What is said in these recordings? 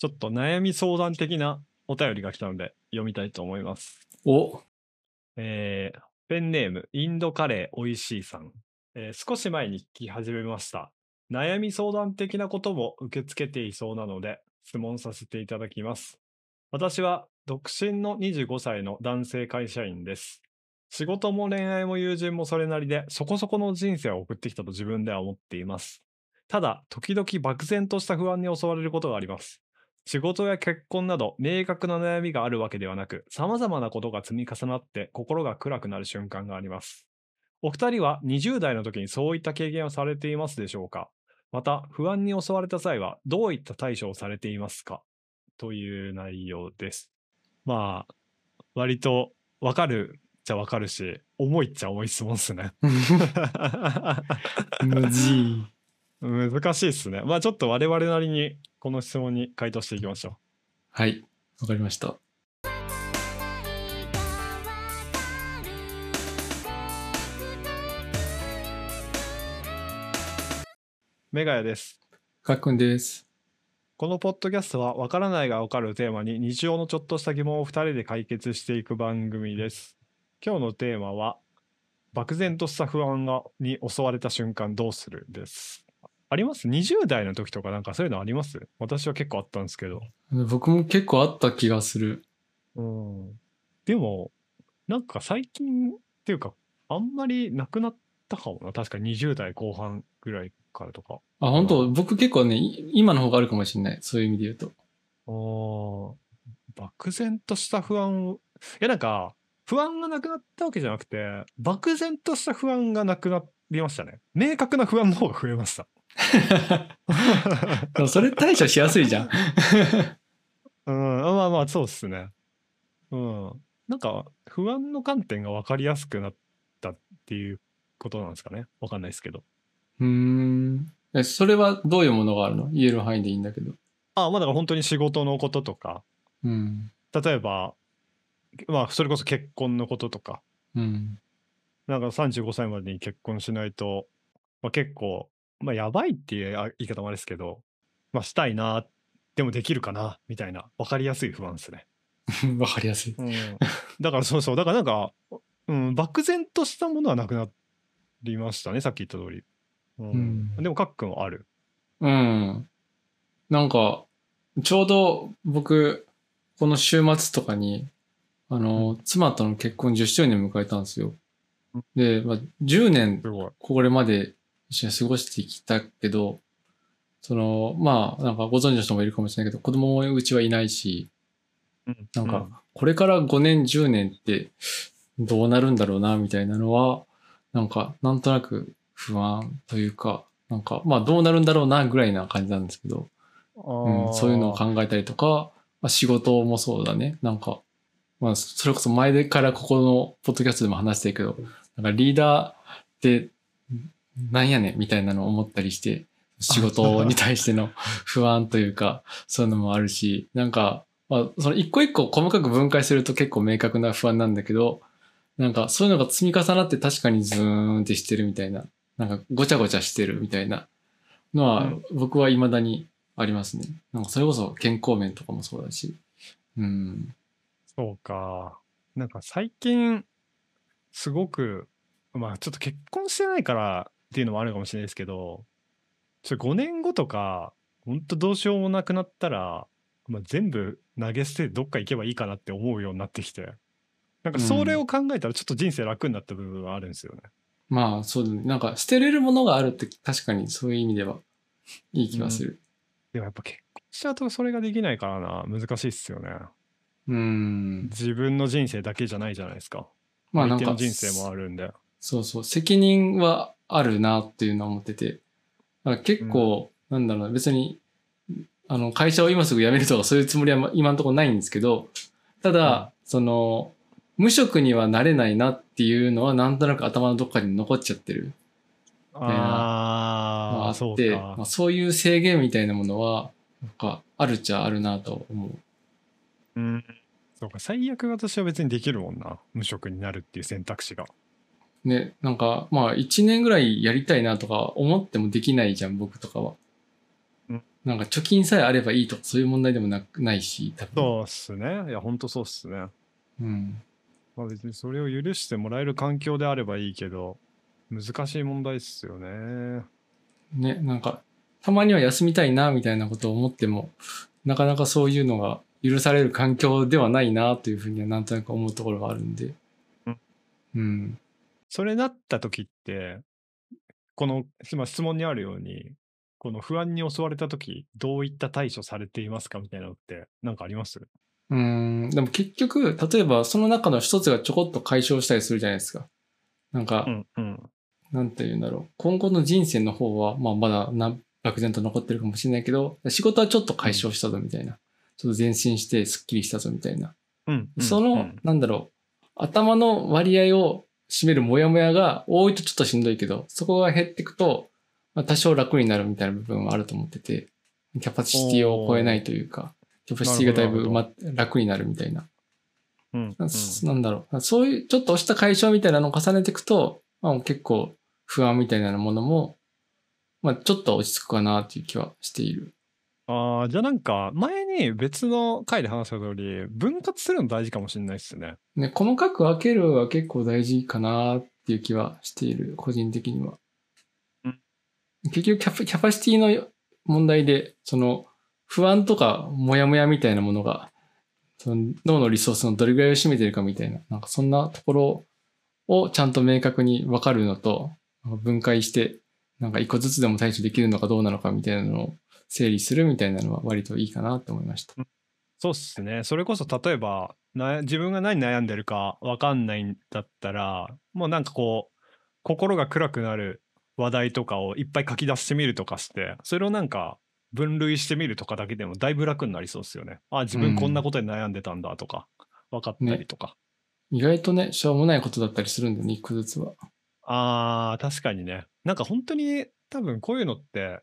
ちょっと悩み相談的なお便りが来たので読みたいと思います。おえーペンネーム、インドカレーおいしいさん、えー少し前に聞き始めました。悩み相談的なことも受け付けていそうなので、質問させていただきます。私は独身の25歳の男性会社員です。仕事も恋愛も友人もそれなりで、そこそこの人生を送ってきたと自分では思っています。ただ、時々漠然とした不安に襲われることがあります。仕事や結婚など明確な悩みがあるわけではなく、様々なことが積み重なって心が暗くなる瞬間があります。お二人は20代の時にそういった経験をされていますでしょうか？また、不安に襲われた際はどういった対処をされていますか？という内容です。まあ、割とわかるっちゃわかるし、重いっちゃ重い質問ですね。むずい。難しいっすね。まあちょっと我々なりにこの質問に回答していきましょう。はい。わかりました。メガヤです。かっくんです。このポッドキャストは、わからないがわかるテーマに日常のちょっとした疑問を2人で解決していく番組です。今日のテーマは、漠然とした不安がに襲われた瞬間どうする？です。あります ?20 代の時とかなんかそういうのあります？私は結構あったんですけど。僕も結構あった気がする。うん。でも、なんか最近っていうか、あんまりなくなったかもな。確か20代後半ぐらいからとか。あ、本当？僕結構ね、い今の方があるかもしれない。そういう意味で言うと。ああ、漠然とした不安を、いやなんか、不安がなくなったわけじゃなくて、漠然とした不安がなくなりましたね。明確な不安の方が増えました。それ対処しやすいじゃん。うん、まあまあ、そうっすね。うん。なんか、不安の観点が分かりやすくなったっていうことなんですかね。わかんないですけど。うーん。え、それはどういうものがあるの？言える範囲でいいんだけど。あまあだから本当に仕事のこととか、うん。例えば、まあ、それこそ結婚のこととか、うん。なんか35歳までに結婚しないと、まあ、結構、まあ、やばいっていうあ言い方もあれですけど、まあ、したいな、でもできるかな、みたいな、分かりやすい不安ですね。わかりやすい。うん、だからそうそう、だからなんか、うん、漠然としたものはなくなりましたね、さっき言った通り。うんうんでも、かっくんはある。うん。なんか、ちょうど僕、この週末とかに、あの、妻との結婚10周年を迎えたんですようん。で、まあ、10年。これまで一緒に過ごしてきたけど、その、まあ、なんかご存知の人もいるかもしれないけど、子供もうちはいないし、うん。なんか、これから5年、10年ってどうなるんだろうな、みたいなのは、なんか、なんとなく不安というか、なんか、まあどうなるんだろうな、ぐらいな感じなんですけど、うんうん、そういうのを考えたりとか、まあ、仕事もそうだね。なんか、まあ、それこそ前からここのポッドキャストでも話してるけど、なんかリーダーってなんやねんみたいなのを思ったりして、仕事に対しての不安というか、そういうのもあるし、なんか、まあ、その一個一個細かく分解すると結構明確な不安なんだけど、なんかそういうのが積み重なって確かにズーンってしてるみたいな、なんかごちゃごちゃしてるみたいなのは、うん僕は未だにありますね。なんかそれこそ健康面とかもそうだし。うん。そうか。なんか最近、すごく、まあちょっと結婚してないからっていうのもあるかもしれないですけど、ちょ5年後とか、本当どうしようもなくなったら、まあ、全部投げ捨ててどっか行けばいいかなって思うようになってきて、なんかそれを考えたらちょっと人生楽になった部分はあるんですよね。まあそうだね。なんか捨てれるものがあるって確かにそういう意味ではいい気がする。でもやっぱ結婚しちゃうとそれができないからな、難しいっすよね。うん。自分の人生だけじゃないじゃないですか。まあなんか相手の人生もあるんで。そうそう、責任はあるなっていうのは思ってて、だから結構、なんだろうな、別に、あの、会社を今すぐ辞めるとかそういうつもりはま今のところないんですけど、ただ、その、無職にはなれないなっていうのはなんとなく頭のどっかに残っちゃってるああ、あって、そうかまあ、。そういう制限みたいなものは、なんか、あるっちゃあるなと思う。うん。そうか、最悪私は別にできるもんな。無職になるっていう選択肢が。ね、なんか、まあ、一年ぐらいやりたいなとか思ってもできないじゃん、僕とかは。うんなんか貯金さえあればいいとかそういう問題でもなないし、多分。そうっすね。いや、ほんとそうっすね。うん。まあ別にそれを許してもらえる環境であればいいけど、難しい問題っすよね。ね、なんか、たまには休みたいな、みたいなことを思っても、なかなかそういうのが許される環境ではないな、というふうにはなんとなく思うところがあるんで。うん。うん。それなった時って、この、まあ質問にあるように、この不安に襲われた時、どういった対処されていますかみたいなのって、なんかあります？うーん。でも結局、例えばその中の一つがちょこっと解消したりするじゃないですか。なんか、うんうん。なんて言うんだろう。今後の人生の方は、まあまだな、漠然と残ってるかもしれないけど、仕事はちょっと解消したぞみたいな。ちょっと前進してスッキリしたぞみたいな。うん、うんその、うんなんだろう、頭の割合を占めるモヤモヤが多いとちょっとしんどいけど、そこが減っていくと、まあ、多少楽になるみたいな部分はあると思ってて、キャパシティを超えないというか、キャパシティがだいぶ、なま、楽になるみたいな。うんななんだろう、そういうちょっとした解消みたいなのを重ねていくと、まあ、結構不安みたいなものも、まあ、ちょっと落ち着くかなっていう気はしている。ああ、じゃあなんか、前に別の回で話した通り、分割するの大事かもしれないですね。ね、細かく分けるは結構大事かなっていう気はしている、個人的には。うん結局キャパ、キャパシティの問題で、その、不安とかモヤモヤみたいなものが、その脳のリソースのどれぐらいを占めてるかみたいな、なんかそんなところをちゃんと明確に分かるのと、分解して、なんか一個ずつでも対処できるのかどうなのかみたいなのを整理するみたいなのは割といいかなって思いました。そうっすね。それこそ例えば、な自分が何悩んでるか分かんないんだったら、もうなんかこう、心が暗くなる話題とかをいっぱい書き出してみるとかして、それをなんか分類してみるとかだけでもだいぶ楽になりそうですよね。あ、自分こんなことで悩んでたんだとか、分かったりとか。意外とね、しょうもないことだったりするんでね、一個ずつは。あー、確かにね。なんか本当に多分こういうのって、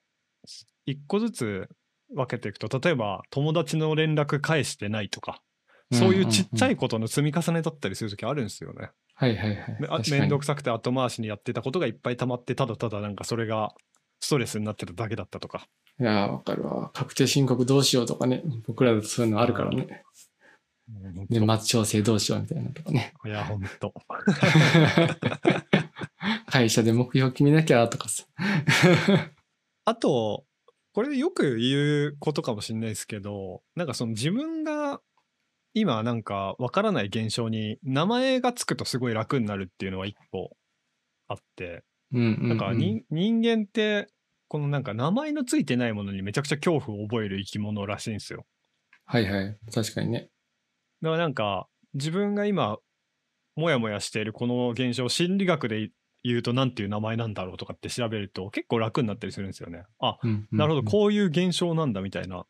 一個ずつ分けていくと、例えば友達の連絡返してないとか、そういうちっちゃい。いことの積み重ねだったりするときあるんですよね。はいはいはい。めんどくさくて後回しにやってたことがいっぱい溜まって、ただただなんかそれがストレスになってただけだったとか。いやー、わかるわ。確定申告どうしようとかね。僕らだとそういうのあるからね。年末調整どうしようみたいなとかね。いや、ほんと。会社で目標決めなきゃとかさ。あと、これよく言うことかもしれないですけど、なんかその自分が今なんかわからない現象に名前がつくとすごい楽になるっていうのは一個あって、うんうん、うん。なんかに、人間ってこのなんか名前のついてないものにめちゃくちゃ恐怖を覚える生き物らしいんですよ。はいはい。確かにね。だからなんか自分が今もやもやしているこの現象心理学で言うと何ていう名前なんだろうとかって調べると結構楽になったりするんですよね。あ、うんうんうんなるほど、こういう現象なんだみたいな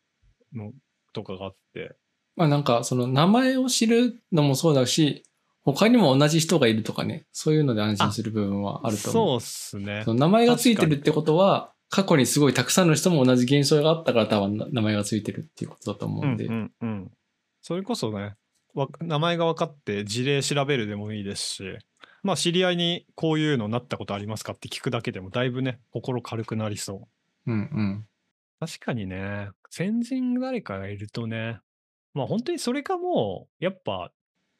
のとかがあって。まあなんかその名前を知るのもそうだし、他にも同じ人がいるとかね、そういうので安心する部分はあると思う。そうっすねそ。の名前がついてるってことは、過去にすごいたくさんの人も同じ現象があったから多分名前がついてるっていうことだと思うんで。うんうんうん。それこそね、わ名前が分かって事例調べるでもいいですし、まあ知り合いにこういうのなったことありますかって聞くだけでもだいぶね、心軽くなりそう。うんうん。確かにね、先人誰かがいるとね、まあ本当にそれかもう、やっぱ、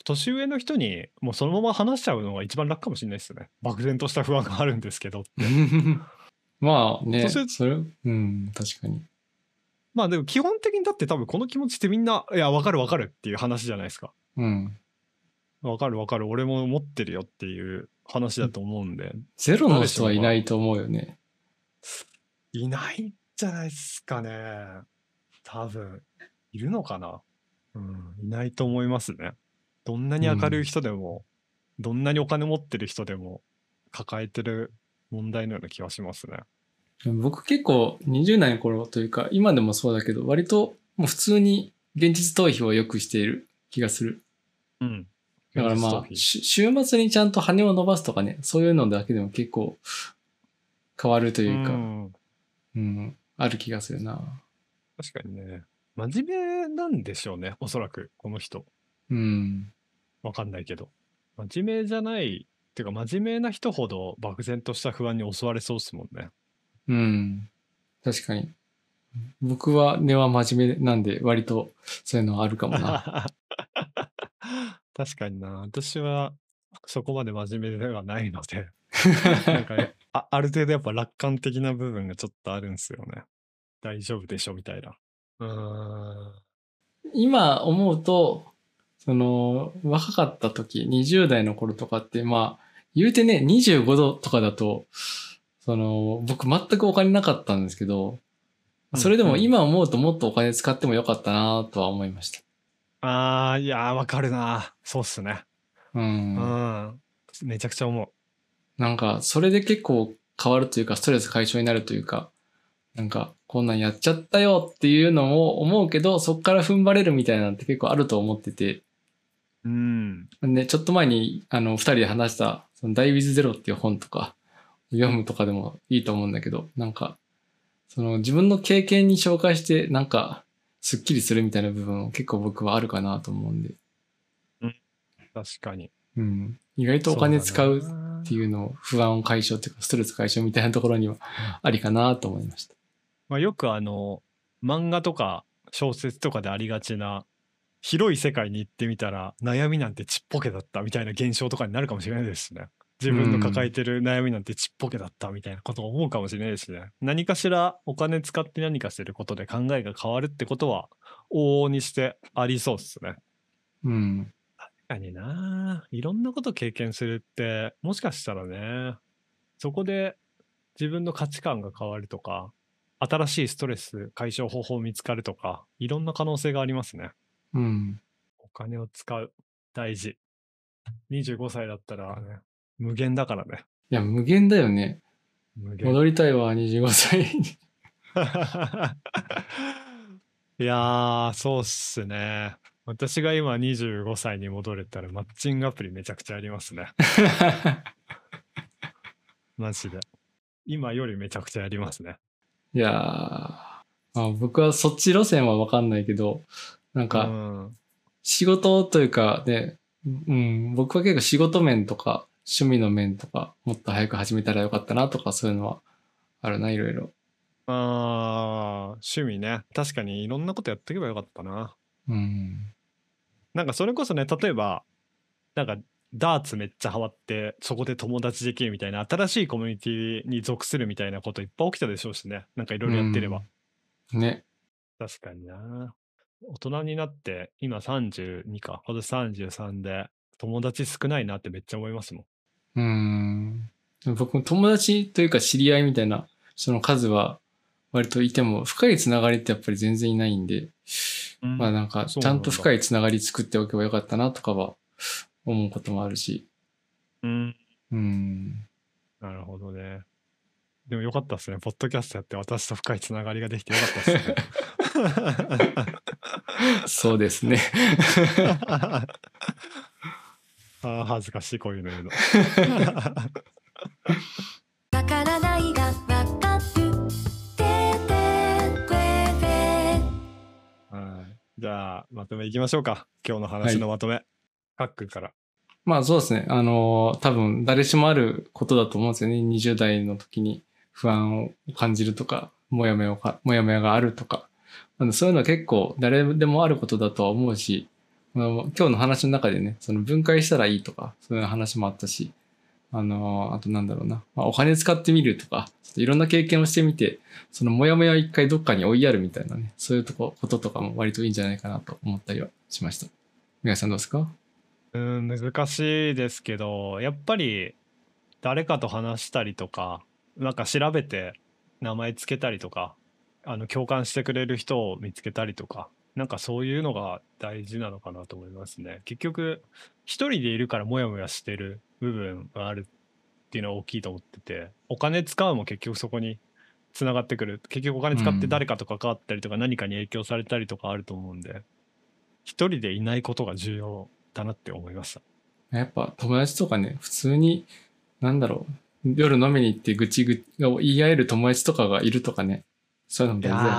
年上の人にもうそのまま話しちゃうのが一番楽かもしれないですね。漠然とした不安があるんですけど。まあね、それ、うん、確かに。まあでも基本的にだって多分この気持ちってみんな、いや、わかるわかるっていう話じゃないですか。うん。わかるわかる、俺も持ってるよっていう話だと思うんで、ゼロの人はいないと思うよね。いないんじゃないですかね。多分、いるのかな？うん、いないと思いますね。どんなに明るい人でも、どんなにお金持ってる人でも、抱えてる問題のような気はしますね。僕結構20代の頃というか、今でもそうだけど、割ともう普通に現実逃避をよくしている気がする。うん。だからまあ、し週末にちゃんと羽を伸ばすとかね、そういうのだけでも結構変わるとというか、ん、うん、ある気がするな。確かにね。真面目なんでしょうね、おそらく、この人。うん。わかんないけど。真面目じゃない、っていうか真面目な人ほど漠然とした不安に襲われそうですもんね。うん。確かに。僕は根は真面目なんで、割とそういうのはあるかもな。確かにな。私はそこまで真面目ではないので、なんかね、あある程度やっぱ楽観的な部分がちょっとあるんですよね。大丈夫でしょみたいな。うーん。今思うと、その、若かった時、20代の頃とかって、まあ、言うてね、25度とかだと、その、僕全くお金なかったんですけど、それでもうん今思うともっとお金使ってもよかったなとは思いました。ああ、いやー、わかるな。そうっすね。う。うんん。めちゃくちゃ思う。なんか、それで結構変わるというか、ストレス解消になるというか、なんか、こんなんやっちゃったよっていうのも思うけど、そっから踏ん張れるみたいなのって結構あると思ってて、うん。ね、ちょっと前に、あの、二人で話した、その、ダイビズゼロっていう本とか、読むとかでもいいと思うんだけど、なんか、その、自分の経験に紹介して、なんか、スッキリするみたいな部分結構僕はあるかなと思うんで、確かに。うん。意外とお金使うっていうのを不安解消っていうか、ストレス解消みたいなところにはありかなと思いました。まあ、よくあの漫画とか小説とかでありがちな広い世界に行ってみたら悩みなんてちっぽけだったみたいな現象とかになるかもしれないですしね自分の抱えてる悩みなんてちっぽけだったみたいなことを思うかもしれないですしね。何かしらお金使って何かすることで考えが変わるってことは往々にしてありそうですね。うん。確かにな。いろんなこと経験するってもしかしたらね。そこで自分の価値観が変わるとか新しいストレス解消方法見つかるとかいろんな可能性がありますね。うん。お金を使う。大事。25歳だったらね無限だからねいや、無限だよね。無限戻りたいわ、25歳に。いやーそうっすね私が今25歳に戻れたらマッチングアプリめちゃくちゃありますね マジで。今よりめちゃくちゃやりますね。いやー、まあ、僕はそっち路線はわかんないけど、なんうか、ん。仕事というかね、うん、僕は結構仕事面とか趣味の面とかもっと早く始めたらよかったなとかそういうのはあるな、いろいろ。あー趣味ね。確かにいろんなことやっていけばよかったな。うん。なんかそれこそね、例えば、なんかダーツめっちゃハマって、そこで友達できるみたいな、新しいコミュニティに属するみたいなこといっぱい起きたでしょうしね。なんかいろいろやってれば。ね。確かにな。大人になって、今32か、今年33で、友達少ないなってめっちゃ思いますもん。うん。僕も友達というか知り合いみたいな人の数は割といても深いつながりってやっぱり全然いないんで、まあなんかちゃんと深いつながり作っておけばよかったなとかは思うこともあるし。うん。うん。なるほどね。でもよかったっすね。ポッドキャストやって私と深いつながりができてよかったっすね。そうですね。あー恥ずかしいこういうの言うの。わからないがわかるててくれはいじゃあまとめいきましょうか。今日の話のまとめ。カックから。まあそうですね。あの、多分誰しもあることだと思うんですよね。20代の時に不安を感じるとか、もやもや、もやもやがあるとか。そういうのは結構誰でもあることだとは思うし、あの今日の話の中でね、その分解したらいいとか、そういう話もあったし、あの、あとなんだろうな、まあ、お金使ってみるとか、ちょっといろんな経験をしてみて、そのモヤモヤを一回どっかに追いやるみたいなね、そういうとこ、こととかも割といいんじゃないかなと思ったりはしました。皆さんどうですか？うん、難しいですけど、やっぱり誰かと話したりとか、なんか調べて名前つけたりとか、あの共感してくれる人を見つけたりとか、なんかそういうのが大事なのかなと思いますね。結局、一人でいるからモヤモヤしてる部分があるっていうのは大きいと思ってて、お金使うも結局そこにつながってくる。結局お金使って誰かと関わったりとか何かに影響されたりとかあると思うんで、一人でいないことが重要だなって思いました。やっぱ友達とかね、普通に、なんだろう、夜飲みに行って愚痴ぐを言い合える友達とかがいるとかね、そういうの大事だよね。や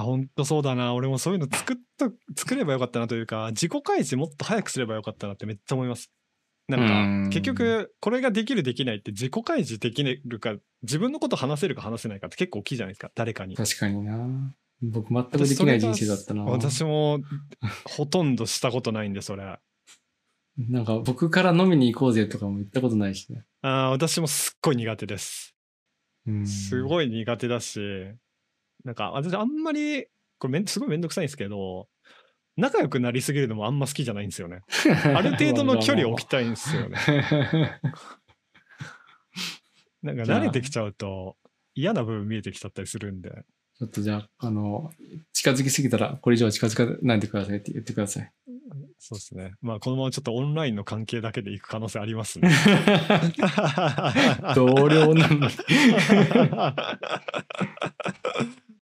ー、ほんとそうだな。俺もそういうの作っと、作ればよかったなというか、自己開示もっと早くすればよかったなってめっちゃ思います。なうんんか、結局、これができるできないって自己開示できるか、自分のこと話せるか話せないかって結構大きいじゃないですか、誰かに。確かにな。僕全くできない人生だったな。私もほとんどしたことないんで、それ。なんか僕から飲みに行こうぜとかも言ったことないしね。あー私もすっごい苦手です。うんすごい苦手だし、なんか私あんまり、これめんすごいめんどくさいんですけど、仲良くなりすぎるのもあんま好きじゃないんですよね。ある程度の距離を置きたいんですよね。なんか慣れてきちゃうと嫌な部分見えてきちゃったりするんで。ちょっとじゃあ、あの、近づきすぎたら、これ以上近づかないでくださいって言ってください。そうですね。まあこのままちょっとオンラインの関係だけでいく可能性ありますね。同僚なのに。